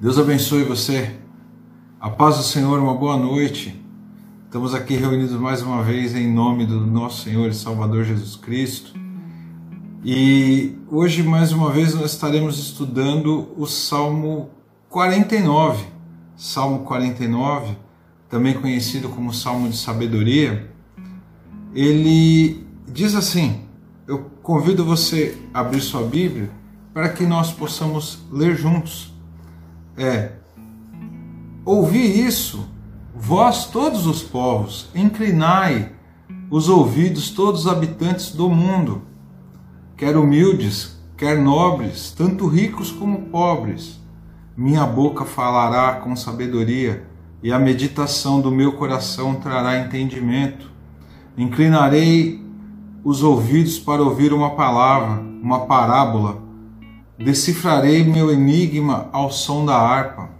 Deus abençoe você. A paz do Senhor, uma boa noite. Estamos aqui reunidos mais uma vez em nome do nosso Senhor e Salvador Jesus Cristo. E hoje, mais uma vez, nós estaremos estudando o Salmo 49. Salmo 49, também conhecido como Salmo de Sabedoria. Ele diz assim: Eu convido você a abrir sua Bíblia para que nós possamos ler juntos. É, ouvi isso, vós todos os povos, inclinai os ouvidos todos os habitantes do mundo, quer humildes, quer nobres, tanto ricos como pobres. Minha boca falará com sabedoria, e a meditação do meu coração trará entendimento. Inclinarei os ouvidos para ouvir uma palavra, uma parábola. Decifrarei meu enigma ao som da harpa.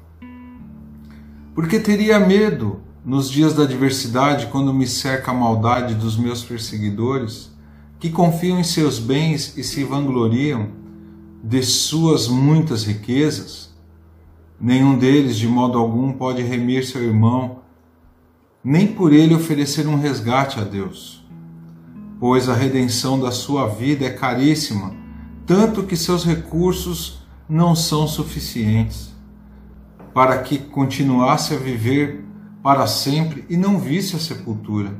Porque teria medo nos dias da adversidade, quando me cerca a maldade dos meus perseguidores, que confiam em seus bens e se vangloriam de suas muitas riquezas? Nenhum deles, de modo algum, pode remir seu irmão, nem por ele oferecer um resgate a Deus. Pois a redenção da sua vida é caríssima, tanto que seus recursos não são suficientes para que continuasse a viver para sempre e não visse a sepultura.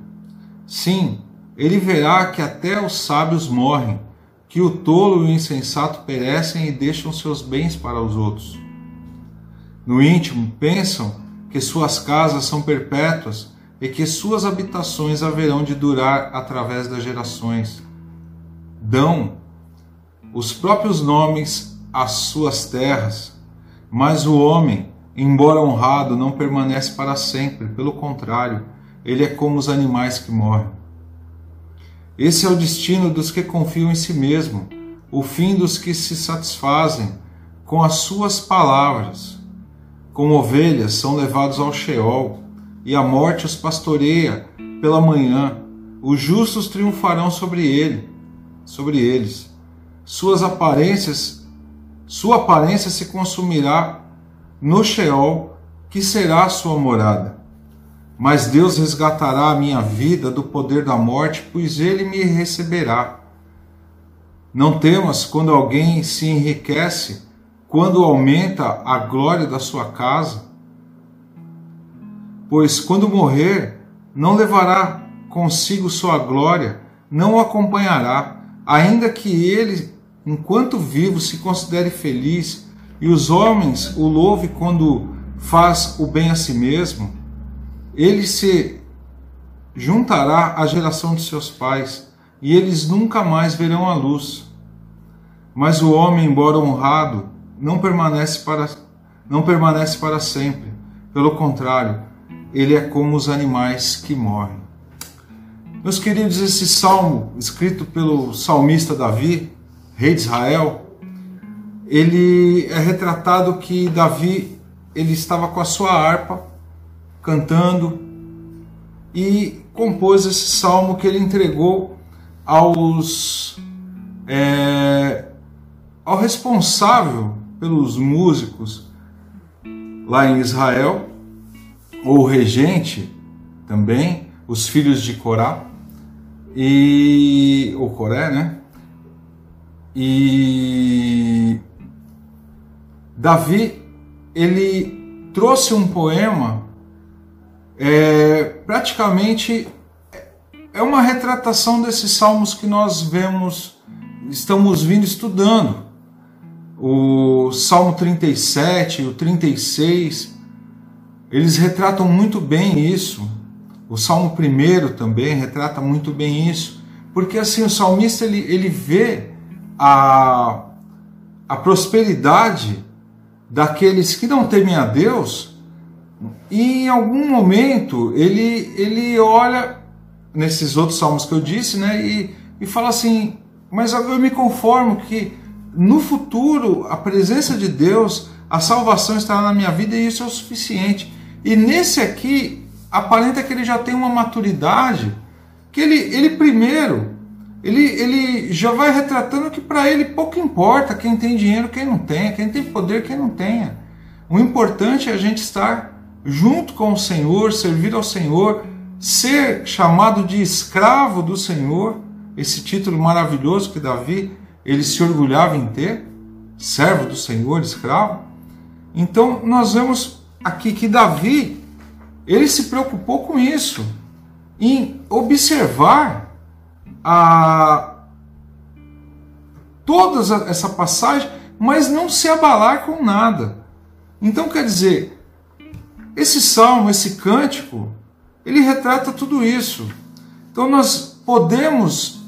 Sim, ele verá que até os sábios morrem, que o tolo e o insensato perecem e deixam seus bens para os outros. No íntimo, pensam que suas casas são perpétuas e que suas habitações haverão de durar através das gerações. Dão os próprios nomes às suas terras, mas o homem, embora honrado, não permanece para sempre, pelo contrário, ele é como os animais que morrem. Esse é o destino dos que confiam em si mesmo, o fim dos que se satisfazem com as suas palavras como ovelhas são levados ao Sheol, e a morte os pastoreia pela manhã. Os justos triunfarão sobre ele, sobre eles. Suas aparências, sua aparência se consumirá no Sheol, que será a sua morada. Mas Deus resgatará a minha vida do poder da morte, pois ele me receberá. Não temas quando alguém se enriquece quando aumenta a glória da sua casa? Pois quando morrer, não levará consigo sua glória, não o acompanhará, ainda que ele, enquanto vivo, se considere feliz e os homens o louve quando faz o bem a si mesmo, ele se juntará à geração de seus pais e eles nunca mais verão a luz. Mas o homem, embora honrado, não permanece para não permanece para sempre. Pelo contrário, ele é como os animais que morrem. Meus queridos, esse salmo escrito pelo salmista Davi, rei de Israel, ele é retratado que Davi ele estava com a sua harpa cantando e compôs esse salmo que ele entregou aos é, ao responsável pelos músicos lá em Israel, ou regente também, os filhos de Corá, e o Coré, né? E Davi, ele trouxe um poema, é, praticamente é uma retratação desses salmos que nós vemos, estamos vindo estudando o Salmo 37, o 36, eles retratam muito bem isso. O Salmo 1 também retrata muito bem isso. Porque assim, o salmista ele, ele vê a, a prosperidade daqueles que não temem a Deus e em algum momento ele, ele olha nesses outros salmos que eu disse, né, e, e fala assim: Mas eu me conformo que no futuro, a presença de Deus, a salvação estará na minha vida e isso é o suficiente. E nesse aqui, aparenta que ele já tem uma maturidade, que ele, ele primeiro, ele, ele já vai retratando que para ele pouco importa quem tem dinheiro, quem não tem, quem tem poder, quem não tenha. O importante é a gente estar junto com o Senhor, servir ao Senhor, ser chamado de escravo do Senhor, esse título maravilhoso que Davi ele se orgulhava em ter, servo do Senhor, escravo. Então nós vemos aqui que Davi ele se preocupou com isso, em observar a toda essa passagem, mas não se abalar com nada. Então quer dizer, esse salmo, esse cântico, ele retrata tudo isso. Então nós podemos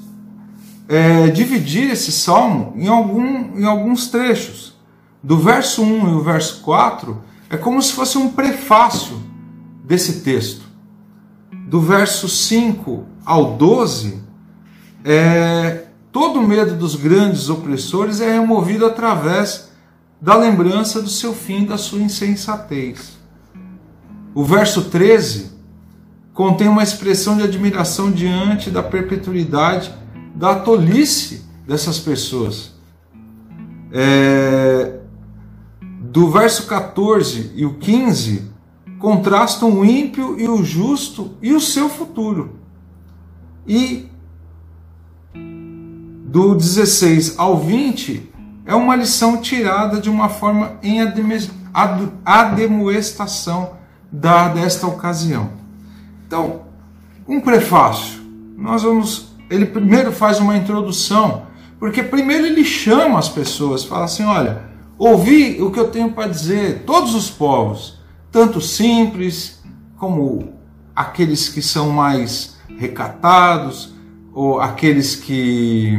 é, dividir esse salmo em, algum, em alguns trechos. Do verso 1 e o verso 4 é como se fosse um prefácio desse texto. Do verso 5 ao 12, é, todo medo dos grandes opressores é removido através da lembrança do seu fim, da sua insensatez. O verso 13 contém uma expressão de admiração diante da perpetuidade da tolice dessas pessoas. É, do verso 14 e o 15 contrastam o ímpio e o justo e o seu futuro. E do 16 ao 20 é uma lição tirada de uma forma em ademoestação da, desta ocasião. Então, um prefácio. Nós vamos. Ele primeiro faz uma introdução, porque primeiro ele chama as pessoas, fala assim: olha, ouvi o que eu tenho para dizer, todos os povos, tanto simples como aqueles que são mais recatados, aqueles que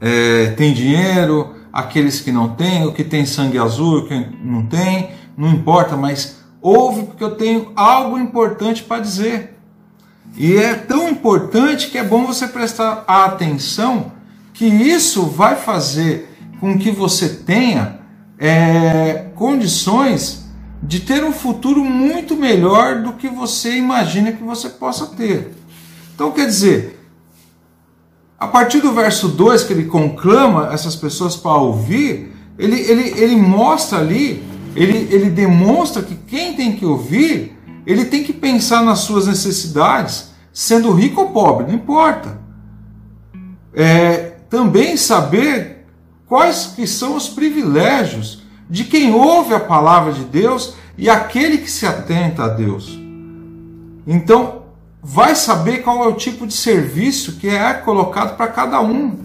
é, têm dinheiro, aqueles que não têm, o que tem sangue azul, o que não tem, não importa, mas ouve porque eu tenho algo importante para dizer. E é tão importante que é bom você prestar atenção que isso vai fazer com que você tenha é, condições de ter um futuro muito melhor do que você imagina que você possa ter. Então, quer dizer, a partir do verso 2, que ele conclama essas pessoas para ouvir, ele, ele, ele mostra ali, ele, ele demonstra que quem tem que ouvir, ele tem que pensar nas suas necessidades, sendo rico ou pobre, não importa. É, também saber quais que são os privilégios de quem ouve a palavra de Deus e aquele que se atenta a Deus. Então, vai saber qual é o tipo de serviço que é colocado para cada um.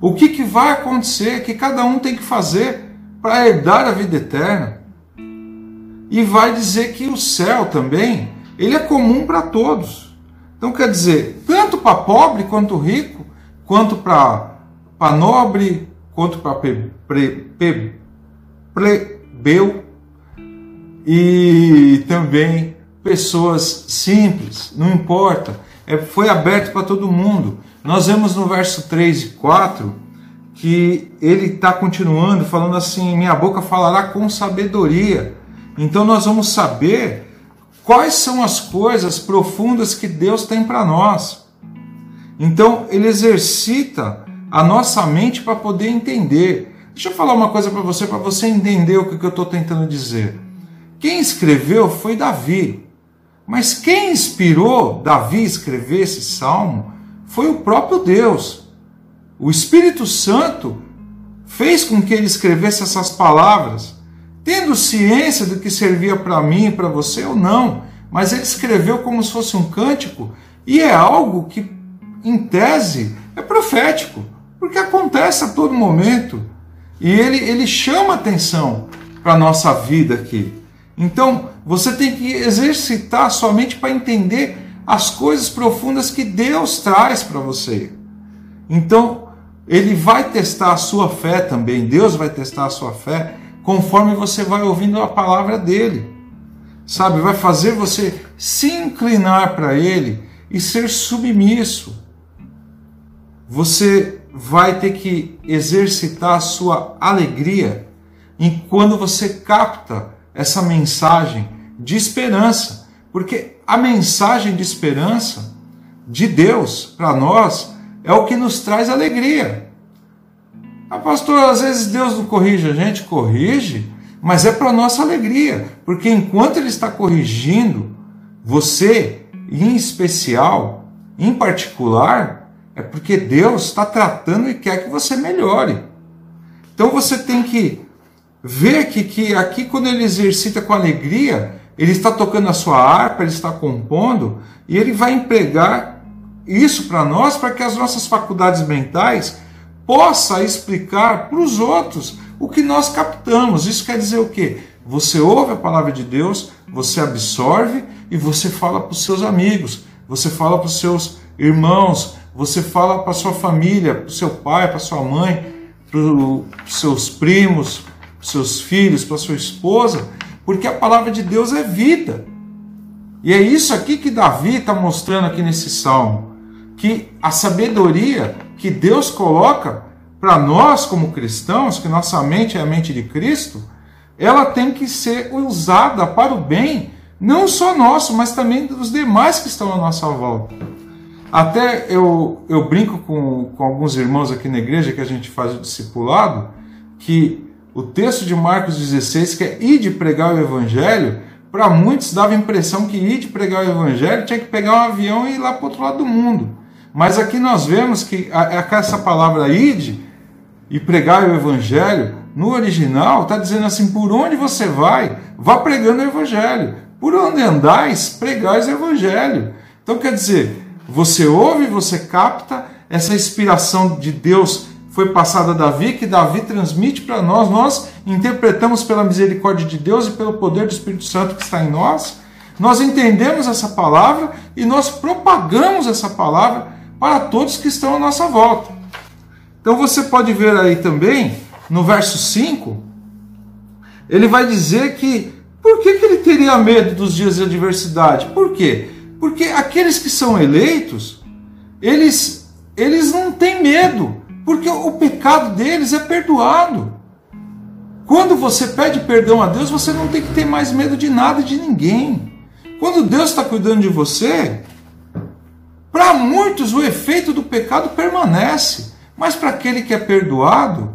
O que, que vai acontecer, que cada um tem que fazer para herdar a vida eterna. E vai dizer que o céu também, ele é comum para todos. Então quer dizer, tanto para pobre quanto rico, quanto para nobre, quanto para plebeu e também pessoas simples, não importa, é, foi aberto para todo mundo. Nós vemos no verso 3 e 4 que ele está continuando falando assim: minha boca falará com sabedoria. Então nós vamos saber quais são as coisas profundas que Deus tem para nós. Então ele exercita a nossa mente para poder entender. Deixa eu falar uma coisa para você, para você entender o que eu estou tentando dizer. Quem escreveu foi Davi. Mas quem inspirou Davi a escrever esse salmo foi o próprio Deus. O Espírito Santo fez com que ele escrevesse essas palavras, tendo ciência do que servia para mim e para você ou não, mas ele escreveu como se fosse um cântico e é algo que, em tese, é profético, porque acontece a todo momento. E ele, ele chama atenção para a nossa vida aqui. Então, você tem que exercitar sua mente para entender as coisas profundas que Deus traz para você. Então, ele vai testar a sua fé também, Deus vai testar a sua fé conforme você vai ouvindo a palavra dele. Sabe, vai fazer você se inclinar para ele e ser submisso. Você vai ter que exercitar a sua alegria em quando você capta essa mensagem de esperança, porque a mensagem de esperança de Deus para nós é o que nos traz alegria. Ah, pastor, às vezes Deus não corrige a gente, corrige, mas é para nossa alegria, porque enquanto ele está corrigindo você, em especial, em particular, é porque Deus está tratando e quer que você melhore. Então você tem que ver que, que aqui, quando ele exercita com alegria, ele está tocando a sua harpa, ele está compondo, e ele vai empregar isso para nós, para que as nossas faculdades mentais possa explicar para os outros o que nós captamos. Isso quer dizer o quê? Você ouve a palavra de Deus, você absorve e você fala para os seus amigos, você fala para os seus irmãos, você fala para sua família, para o seu pai, para sua mãe, para os seus primos, para os seus filhos, para sua esposa, porque a palavra de Deus é vida. E é isso aqui que Davi está mostrando aqui nesse salmo, que a sabedoria que Deus coloca para nós como cristãos, que nossa mente é a mente de Cristo, ela tem que ser usada para o bem, não só nosso, mas também dos demais que estão à nossa volta. Até eu, eu brinco com, com alguns irmãos aqui na igreja que a gente faz o discipulado, que o texto de Marcos 16, que é ir de pregar o evangelho, para muitos dava a impressão que ir de pregar o evangelho tinha que pegar um avião e ir lá para o outro lado do mundo. Mas aqui nós vemos que essa palavra ide e pregar o evangelho, no original está dizendo assim: por onde você vai, vá pregando o evangelho. Por onde andais, pregais o evangelho. Então quer dizer, você ouve, você capta, essa inspiração de Deus foi passada a Davi, que Davi transmite para nós, nós interpretamos pela misericórdia de Deus e pelo poder do Espírito Santo que está em nós. Nós entendemos essa palavra e nós propagamos essa palavra para todos que estão à nossa volta. Então você pode ver aí também, no verso 5, ele vai dizer que por que, que ele teria medo dos dias de adversidade? Por quê? Porque aqueles que são eleitos, eles, eles não têm medo, porque o pecado deles é perdoado. Quando você pede perdão a Deus, você não tem que ter mais medo de nada e de ninguém. Quando Deus está cuidando de você, para muitos o efeito do pecado permanece, mas para aquele que é perdoado,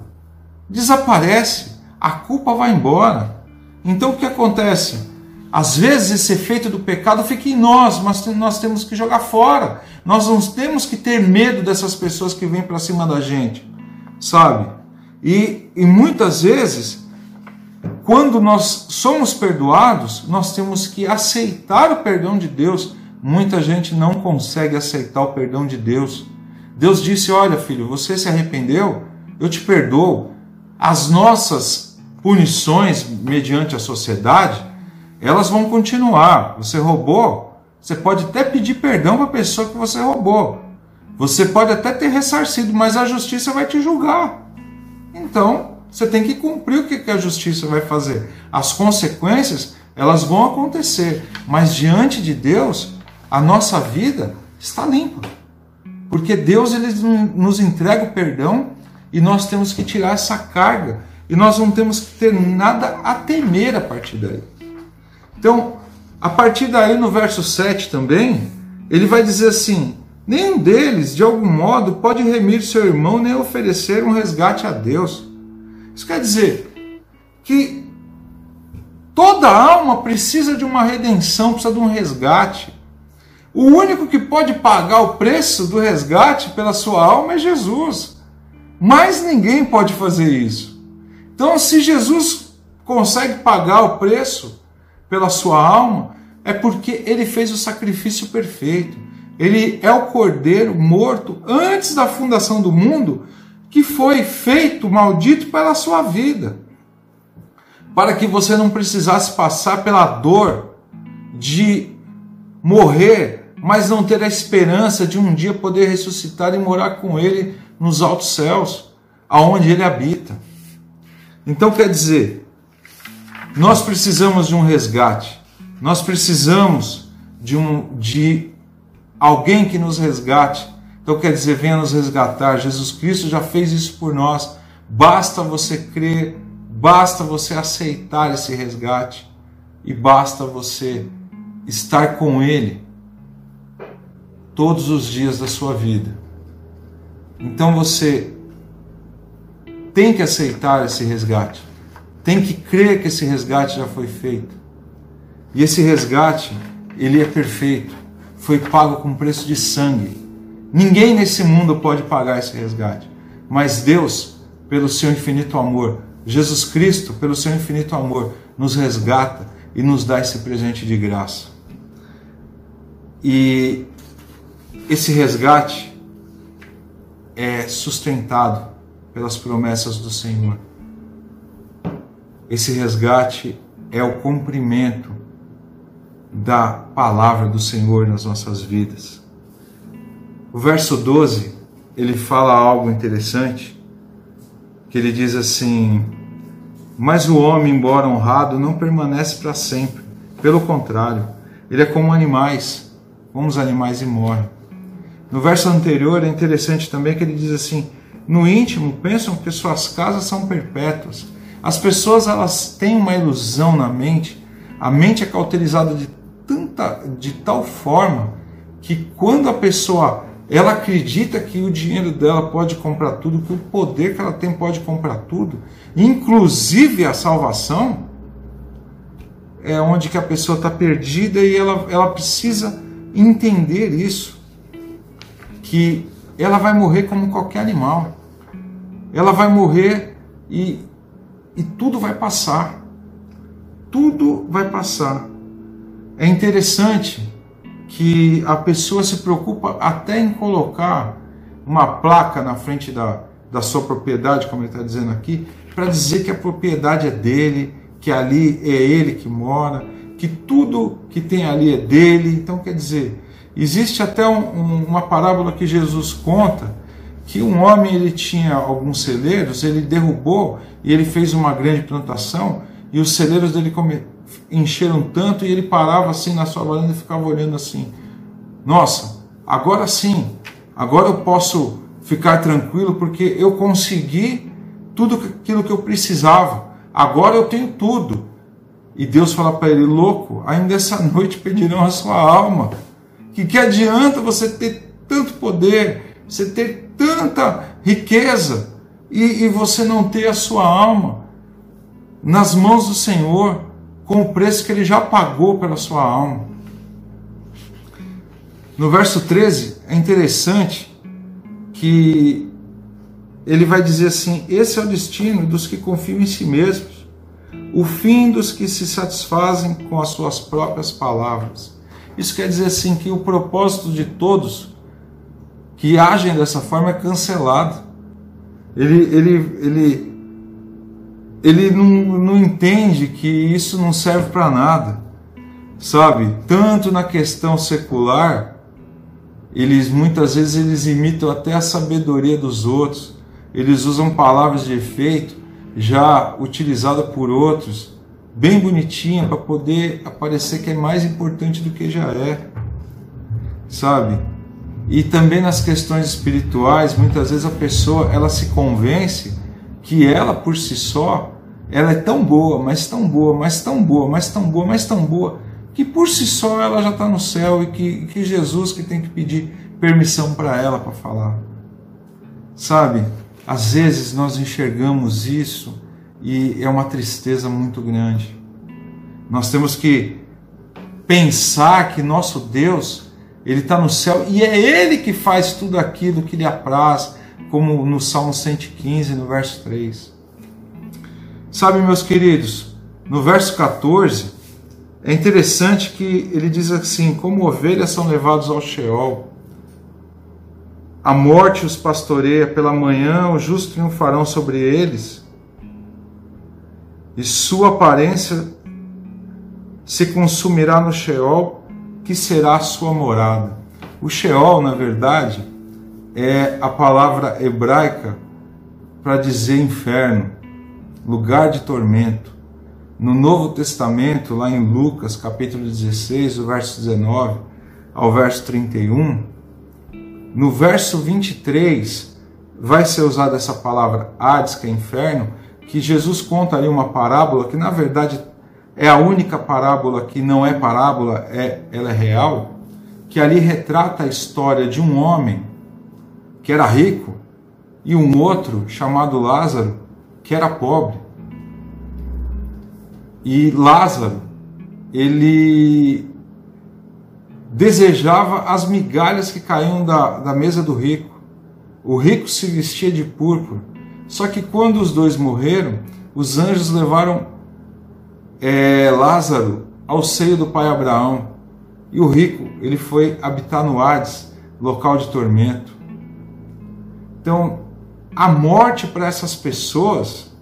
desaparece, a culpa vai embora. Então o que acontece? Às vezes esse efeito do pecado fica em nós, mas nós temos que jogar fora. Nós não temos que ter medo dessas pessoas que vêm para cima da gente, sabe? E, e muitas vezes, quando nós somos perdoados, nós temos que aceitar o perdão de Deus. Muita gente não consegue aceitar o perdão de Deus. Deus disse: Olha, filho, você se arrependeu, eu te perdoo. As nossas punições mediante a sociedade elas vão continuar. Você roubou, você pode até pedir perdão para a pessoa que você roubou. Você pode até ter ressarcido, mas a justiça vai te julgar. Então, você tem que cumprir o que a justiça vai fazer. As consequências, elas vão acontecer, mas diante de Deus, a nossa vida está limpa. Porque Deus ele nos entrega o perdão e nós temos que tirar essa carga e nós não temos que ter nada a temer a partir daí. Então, a partir daí, no verso 7 também, ele vai dizer assim: nenhum deles, de algum modo, pode remir seu irmão nem oferecer um resgate a Deus. Isso quer dizer que toda alma precisa de uma redenção, precisa de um resgate. O único que pode pagar o preço do resgate pela sua alma é Jesus. Mas ninguém pode fazer isso. Então, se Jesus consegue pagar o preço, pela sua alma, é porque ele fez o sacrifício perfeito. Ele é o cordeiro morto antes da fundação do mundo, que foi feito maldito pela sua vida, para que você não precisasse passar pela dor de morrer, mas não ter a esperança de um dia poder ressuscitar e morar com ele nos altos céus, aonde ele habita. Então quer dizer, nós precisamos de um resgate. Nós precisamos de um de alguém que nos resgate. Então quer dizer, venha nos resgatar. Jesus Cristo já fez isso por nós. Basta você crer, basta você aceitar esse resgate e basta você estar com ele todos os dias da sua vida. Então você tem que aceitar esse resgate tem que crer que esse resgate já foi feito. E esse resgate, ele é perfeito. Foi pago com preço de sangue. Ninguém nesse mundo pode pagar esse resgate. Mas Deus, pelo seu infinito amor, Jesus Cristo, pelo seu infinito amor, nos resgata e nos dá esse presente de graça. E esse resgate é sustentado pelas promessas do Senhor. Esse resgate é o cumprimento da palavra do Senhor nas nossas vidas. O verso 12, ele fala algo interessante, que ele diz assim: Mas o homem, embora honrado, não permanece para sempre. Pelo contrário, ele é como animais, como os animais e morre. No verso anterior é interessante também que ele diz assim: No íntimo pensam que suas casas são perpétuas. As pessoas elas têm uma ilusão na mente, a mente é cauterizada de tanta de tal forma que quando a pessoa ela acredita que o dinheiro dela pode comprar tudo, que o poder que ela tem pode comprar tudo, inclusive a salvação, é onde que a pessoa está perdida e ela, ela precisa entender isso, que ela vai morrer como qualquer animal, ela vai morrer e, e tudo vai passar, tudo vai passar. É interessante que a pessoa se preocupa até em colocar uma placa na frente da, da sua propriedade, como ele está dizendo aqui, para dizer que a propriedade é dele, que ali é ele que mora, que tudo que tem ali é dele. Então, quer dizer, existe até um, um, uma parábola que Jesus conta que um homem ele tinha alguns celeiros, ele derrubou e ele fez uma grande plantação e os celeiros dele encheram tanto e ele parava assim na sua varanda e ficava olhando assim. Nossa, agora sim, agora eu posso ficar tranquilo porque eu consegui tudo aquilo que eu precisava. Agora eu tenho tudo. E Deus fala para ele: louco, ainda essa noite pedirão a sua alma. Que que adianta você ter tanto poder, você ter tanta riqueza e, e você não ter a sua alma nas mãos do Senhor? com o preço que ele já pagou pela sua alma. No verso 13 é interessante que ele vai dizer assim: esse é o destino dos que confiam em si mesmos, o fim dos que se satisfazem com as suas próprias palavras. Isso quer dizer assim que o propósito de todos que agem dessa forma é cancelado. Ele, ele, ele ele não, não entende que isso não serve para nada, sabe? Tanto na questão secular, eles muitas vezes eles imitam até a sabedoria dos outros, eles usam palavras de efeito já utilizada por outros, bem bonitinha para poder aparecer que é mais importante do que já é, sabe? E também nas questões espirituais, muitas vezes a pessoa ela se convence que ela por si só, ela é tão boa, mas tão boa, mas tão boa, mas tão boa, mas tão boa, que por si só ela já está no céu e que, que Jesus que tem que pedir permissão para ela para falar. Sabe, às vezes nós enxergamos isso e é uma tristeza muito grande. Nós temos que pensar que nosso Deus, Ele está no céu e é Ele que faz tudo aquilo que lhe apraz, como no Salmo 115, no verso 3. Sabe, meus queridos, no verso 14, é interessante que ele diz assim: como ovelhas são levados ao Sheol, a morte os pastoreia, pela manhã os justos triunfarão sobre eles, e sua aparência se consumirá no Sheol, que será sua morada. O Sheol, na verdade, é a palavra hebraica para dizer inferno, lugar de tormento. No Novo Testamento, lá em Lucas, capítulo 16, o verso 19 ao verso 31, no verso 23 vai ser usada essa palavra Hades, que é inferno, que Jesus conta ali uma parábola que na verdade é a única parábola que não é parábola, é, ela é real, que ali retrata a história de um homem que era rico, e um outro chamado Lázaro, que era pobre. E Lázaro, ele desejava as migalhas que caíam da, da mesa do rico. O rico se vestia de púrpura. Só que quando os dois morreram, os anjos levaram é, Lázaro ao seio do pai Abraão. E o rico, ele foi habitar no Hades, local de tormento. Então, a morte para essas pessoas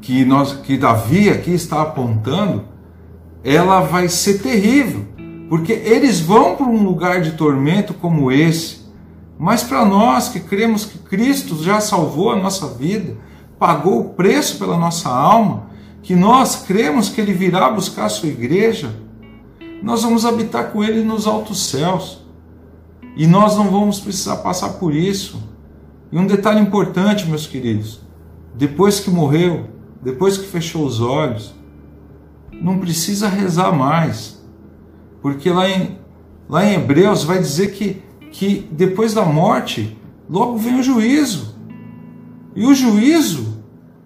que nós que Davi aqui está apontando, ela vai ser terrível, porque eles vão para um lugar de tormento como esse. Mas para nós que cremos que Cristo já salvou a nossa vida, pagou o preço pela nossa alma, que nós cremos que ele virá buscar a sua igreja, nós vamos habitar com ele nos altos céus. E nós não vamos precisar passar por isso. E um detalhe importante, meus queridos: depois que morreu, depois que fechou os olhos, não precisa rezar mais. Porque lá em, lá em Hebreus vai dizer que, que depois da morte, logo vem o juízo. E o juízo,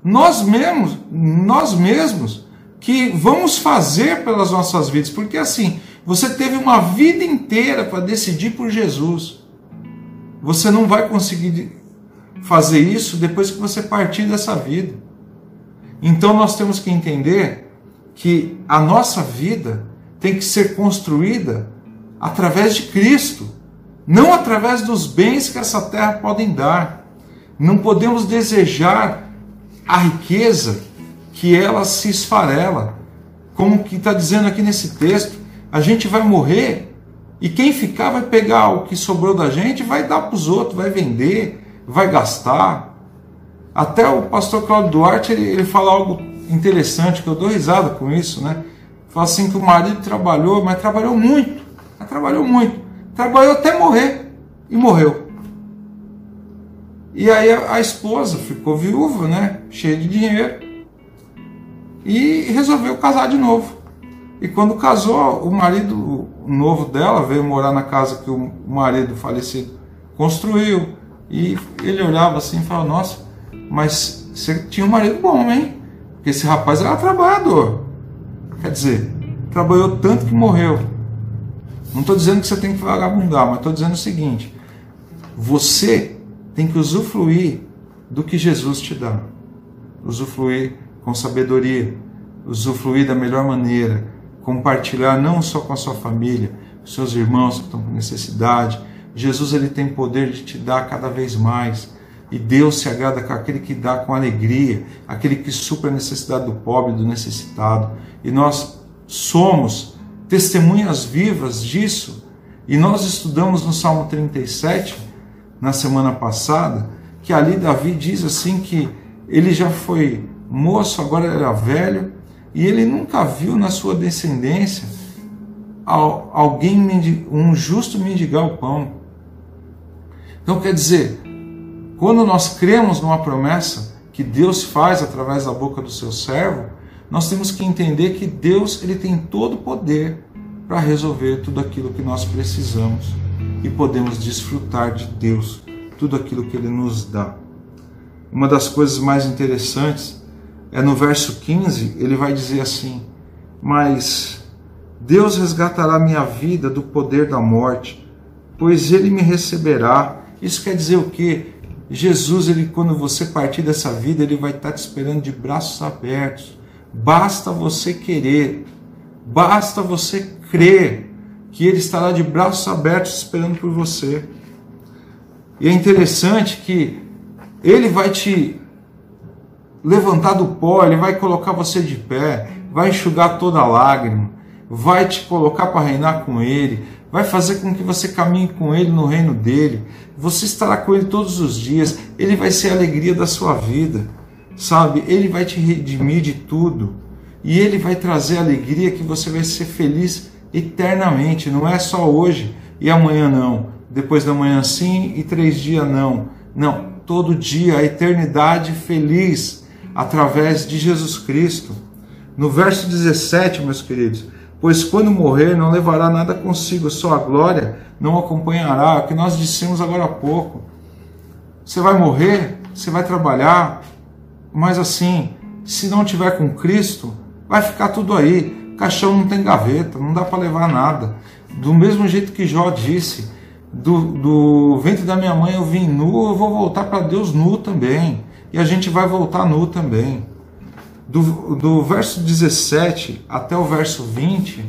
nós mesmos, nós mesmos, que vamos fazer pelas nossas vidas. Porque assim, você teve uma vida inteira para decidir por Jesus. Você não vai conseguir fazer isso depois que você partir dessa vida. Então nós temos que entender que a nossa vida tem que ser construída através de Cristo, não através dos bens que essa terra podem dar. Não podemos desejar a riqueza que ela se esfarela. Como que está dizendo aqui nesse texto, a gente vai morrer e quem ficar vai pegar o que sobrou da gente vai dar para os outros, vai vender, vai gastar. Até o pastor Claudio Duarte ele, ele fala algo interessante, que eu dou risada com isso, né? Fala assim que o marido trabalhou, mas trabalhou muito. Mas trabalhou muito. Trabalhou até morrer. E morreu. E aí a, esposa ficou viúva, né? Cheia de dinheiro. E resolveu casar de novo. E quando casou, o marido novo dela veio morar na casa que o marido falecido construiu. E ele olhava assim e falava: Nossa, mas você tinha um marido bom, hein? Porque esse rapaz era trabalhador. Quer dizer, trabalhou tanto que morreu. Não estou dizendo que você tem que vagabundar, mas estou dizendo o seguinte: você tem que usufruir do que Jesus te dá. Usufruir com sabedoria, usufruir da melhor maneira, compartilhar não só com a sua família, com seus irmãos que estão com necessidade. Jesus ele tem poder de te dar cada vez mais. E Deus se agrada com aquele que dá com alegria, aquele que supra a necessidade do pobre, do necessitado. E nós somos testemunhas vivas disso. E nós estudamos no Salmo 37, na semana passada, que ali Davi diz assim que ele já foi moço, agora era velho, e ele nunca viu na sua descendência alguém, um justo mendigar o pão. Então quer dizer, quando nós cremos numa promessa que Deus faz através da boca do seu servo, nós temos que entender que Deus ele tem todo o poder para resolver tudo aquilo que nós precisamos e podemos desfrutar de Deus, tudo aquilo que ele nos dá. Uma das coisas mais interessantes é no verso 15, ele vai dizer assim: Mas Deus resgatará minha vida do poder da morte, pois ele me receberá. Isso quer dizer o quê? Jesus, ele, quando você partir dessa vida, ele vai estar te esperando de braços abertos. Basta você querer, basta você crer que ele estará de braços abertos esperando por você. E é interessante que ele vai te levantar do pó, ele vai colocar você de pé, vai enxugar toda a lágrima, vai te colocar para reinar com ele, vai fazer com que você caminhe com Ele no reino dele. Você estará com Ele todos os dias. Ele vai ser a alegria da sua vida, sabe? Ele vai te redimir de tudo e Ele vai trazer alegria que você vai ser feliz eternamente. Não é só hoje e amanhã não. Depois da manhã sim e três dias não. Não, todo dia a eternidade feliz através de Jesus Cristo. No verso 17, meus queridos, pois quando morrer não levará nada consigo, só a glória não acompanhará. O que nós dissemos agora há pouco. Você vai morrer, você vai trabalhar, mas assim, se não tiver com Cristo, vai ficar tudo aí. Caixão não tem gaveta, não dá para levar nada. Do mesmo jeito que Jó disse, do, do ventre da minha mãe eu vim nu, eu vou voltar para Deus nu também. E a gente vai voltar nu também. Do, do verso 17 até o verso 20,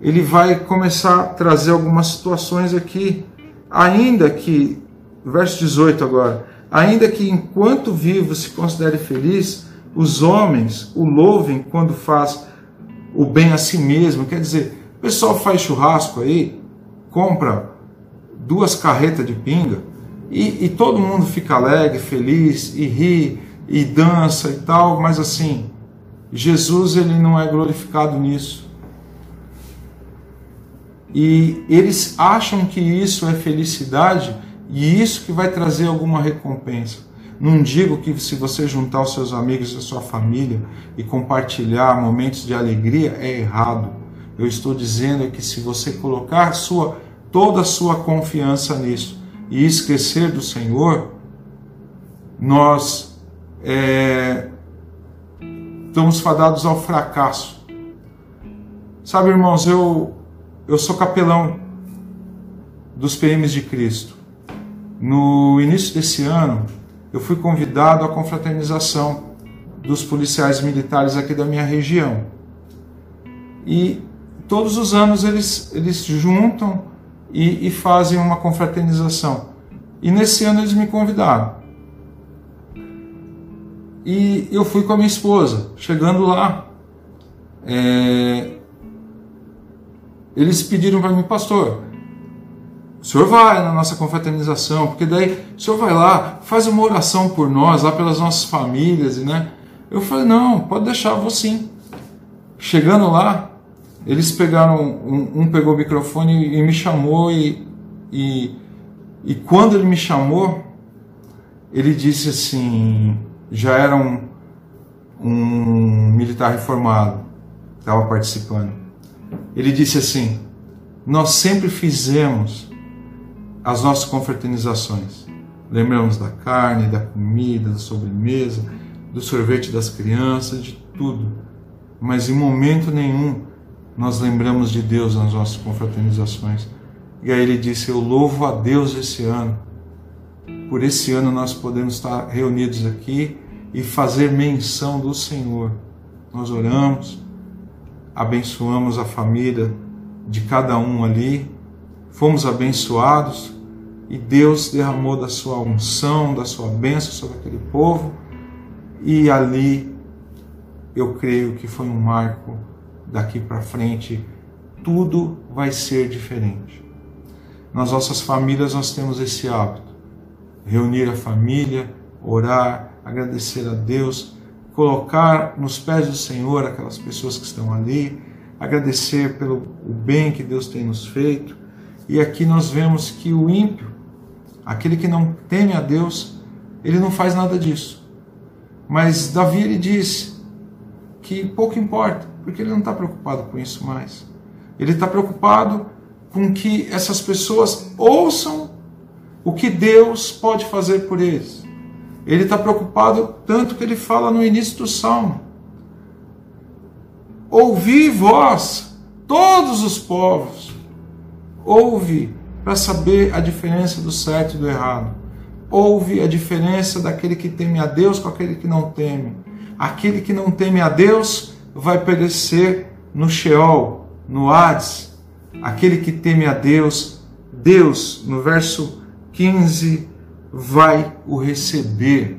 ele vai começar a trazer algumas situações aqui. Ainda que, verso 18 agora, ainda que enquanto vivo se considere feliz, os homens o louvem quando faz o bem a si mesmo. Quer dizer, o pessoal faz churrasco aí, compra duas carretas de pinga e, e todo mundo fica alegre, feliz e ri e dança e tal, mas assim, Jesus ele não é glorificado nisso. E eles acham que isso é felicidade e isso que vai trazer alguma recompensa. Não digo que se você juntar os seus amigos e a sua família e compartilhar momentos de alegria é errado. Eu estou dizendo é que se você colocar sua, toda a sua confiança nisso e esquecer do Senhor, nós é, estamos fadados ao fracasso. Sabe, irmãos, eu, eu sou capelão dos PMs de Cristo. No início desse ano, eu fui convidado à confraternização dos policiais militares aqui da minha região. E todos os anos eles, eles juntam e, e fazem uma confraternização. E nesse ano eles me convidaram. E eu fui com a minha esposa. Chegando lá, é, eles pediram para mim, pastor, senhor vai na nossa confraternização, porque daí o senhor vai lá, faz uma oração por nós, lá pelas nossas famílias, né? Eu falei, não, pode deixar, vou sim. Chegando lá, eles pegaram, um, um pegou o microfone e me chamou, e, e, e quando ele me chamou, ele disse assim, já era um, um militar reformado, estava participando. Ele disse assim, nós sempre fizemos as nossas confraternizações. Lembramos da carne, da comida, da sobremesa, do sorvete das crianças, de tudo. Mas em momento nenhum nós lembramos de Deus nas nossas confraternizações. E aí ele disse: Eu louvo a Deus esse ano. Por esse ano nós podemos estar reunidos aqui e fazer menção do Senhor. Nós oramos, abençoamos a família de cada um ali, fomos abençoados e Deus derramou da sua unção, da sua bênção sobre aquele povo, e ali eu creio que foi um marco daqui para frente, tudo vai ser diferente. Nas nossas famílias nós temos esse hábito: reunir a família, orar, agradecer a Deus, colocar nos pés do Senhor aquelas pessoas que estão ali, agradecer pelo bem que Deus tem nos feito. E aqui nós vemos que o ímpio Aquele que não teme a Deus, ele não faz nada disso. Mas Davi ele diz que pouco importa, porque ele não está preocupado com isso mais. Ele está preocupado com que essas pessoas ouçam o que Deus pode fazer por eles. Ele está preocupado tanto que ele fala no início do salmo: Ouvi vós, todos os povos, ouve para saber a diferença do certo e do errado. Ouve a diferença daquele que teme a Deus com aquele que não teme. Aquele que não teme a Deus vai perecer no Sheol, no Hades. Aquele que teme a Deus, Deus, no verso 15, vai o receber.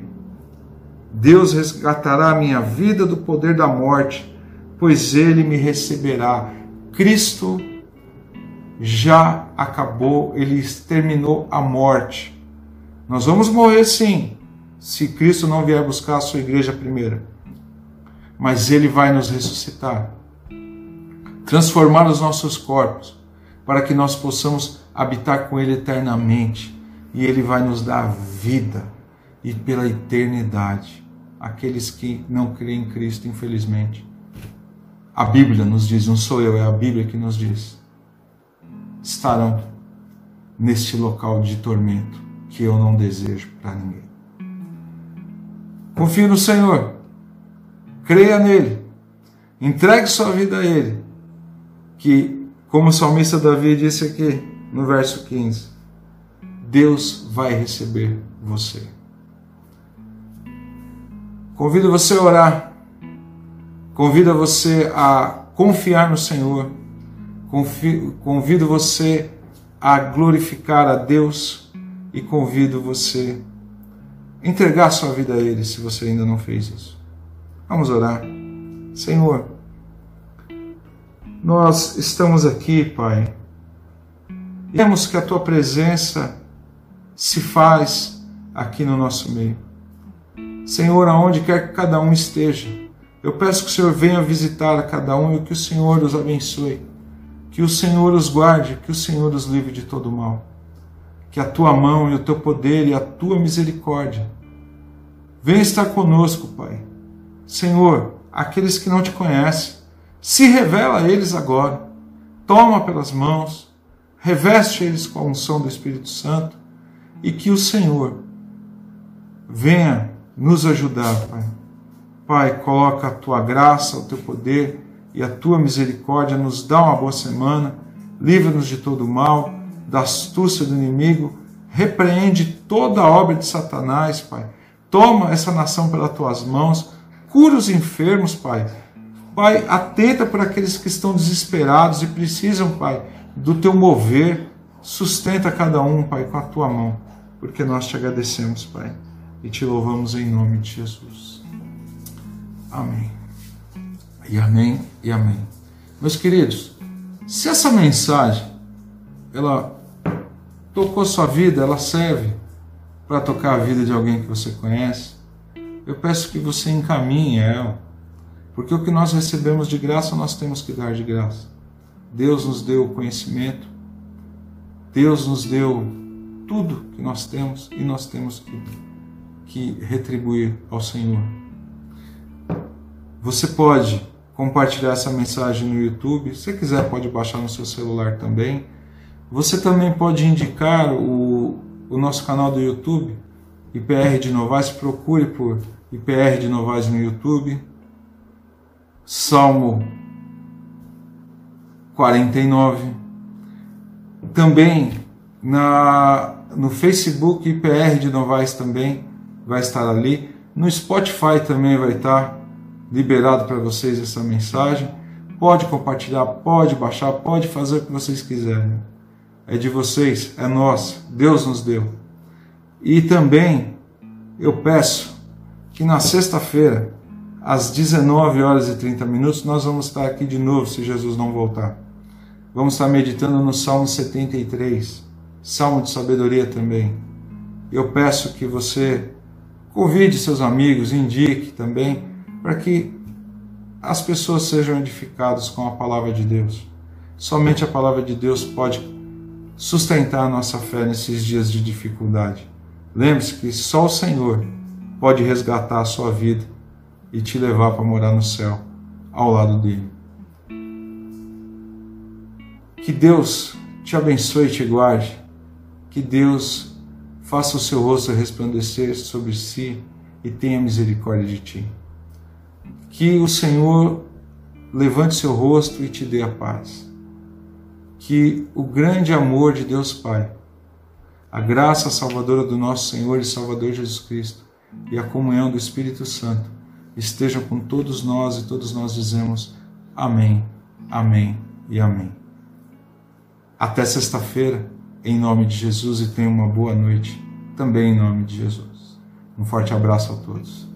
Deus resgatará a minha vida do poder da morte, pois ele me receberá. Cristo já acabou, ele exterminou a morte. Nós vamos morrer sim, se Cristo não vier buscar a sua igreja primeira. Mas ele vai nos ressuscitar, transformar os nossos corpos, para que nós possamos habitar com ele eternamente. E ele vai nos dar vida e pela eternidade. Aqueles que não creem em Cristo, infelizmente. A Bíblia nos diz, não sou eu, é a Bíblia que nos diz estarão neste local de tormento que eu não desejo para ninguém. Confio no Senhor, creia nele, entregue sua vida a ele, que, como o salmista Davi disse aqui no verso 15, Deus vai receber você. Convido você a orar, convido você a confiar no Senhor, convido você a glorificar a Deus e convido você a entregar sua vida a Ele se você ainda não fez isso. Vamos orar. Senhor, nós estamos aqui, Pai, vemos que a Tua presença se faz aqui no nosso meio. Senhor, aonde quer que cada um esteja, eu peço que o Senhor venha visitar a cada um e que o Senhor os abençoe, que o Senhor os guarde, que o Senhor os livre de todo mal. Que a tua mão e o teu poder e a tua misericórdia venha estar conosco, Pai. Senhor, aqueles que não te conhecem, se revela a eles agora. Toma pelas mãos, reveste eles com a unção do Espírito Santo e que o Senhor venha nos ajudar, Pai. Pai, coloca a tua graça, o teu poder e a tua misericórdia, nos dá uma boa semana, livra-nos de todo mal, da astúcia do inimigo, repreende toda a obra de Satanás, Pai. Toma essa nação pelas tuas mãos, cura os enfermos, Pai Pai, atenta para aqueles que estão desesperados e precisam, Pai, do teu mover. Sustenta cada um, Pai, com a tua mão, porque nós te agradecemos, Pai, e te louvamos em nome de Jesus. Amém. E amém e amém. Meus queridos, se essa mensagem ela tocou sua vida, ela serve para tocar a vida de alguém que você conhece, eu peço que você encaminhe ela porque o que nós recebemos de graça, nós temos que dar de graça. Deus nos deu o conhecimento, Deus nos deu tudo que nós temos e nós temos que, que retribuir ao Senhor. Você pode compartilhar essa mensagem no YouTube, se quiser, pode baixar no seu celular também. Você também pode indicar o, o nosso canal do YouTube, IPR de Novaes, procure por IPR de Novaes no YouTube Salmo 49. Também na, no Facebook IPR de Novaes também vai estar ali. No Spotify também vai estar liberado para vocês essa mensagem. Pode compartilhar, pode baixar, pode fazer o que vocês quiserem. É de vocês, é nosso, Deus nos deu. E também eu peço que na sexta-feira às 19 horas e 30 minutos, nós vamos estar aqui de novo, se Jesus não voltar. Vamos estar meditando no Salmo 73, Salmo de sabedoria também. Eu peço que você convide seus amigos, indique também, para que as pessoas sejam edificadas com a palavra de Deus. Somente a palavra de Deus pode sustentar a nossa fé nesses dias de dificuldade. Lembre-se que só o Senhor pode resgatar a sua vida e te levar para morar no céu ao lado dele. Que Deus te abençoe e te guarde. Que Deus faça o seu rosto resplandecer sobre si e tenha misericórdia de ti. Que o Senhor levante seu rosto e te dê a paz. Que o grande amor de Deus Pai, a graça salvadora do nosso Senhor e Salvador Jesus Cristo e a comunhão do Espírito Santo estejam com todos nós e todos nós dizemos amém, amém e amém. Até sexta-feira, em nome de Jesus, e tenha uma boa noite, também em nome de Jesus. Um forte abraço a todos.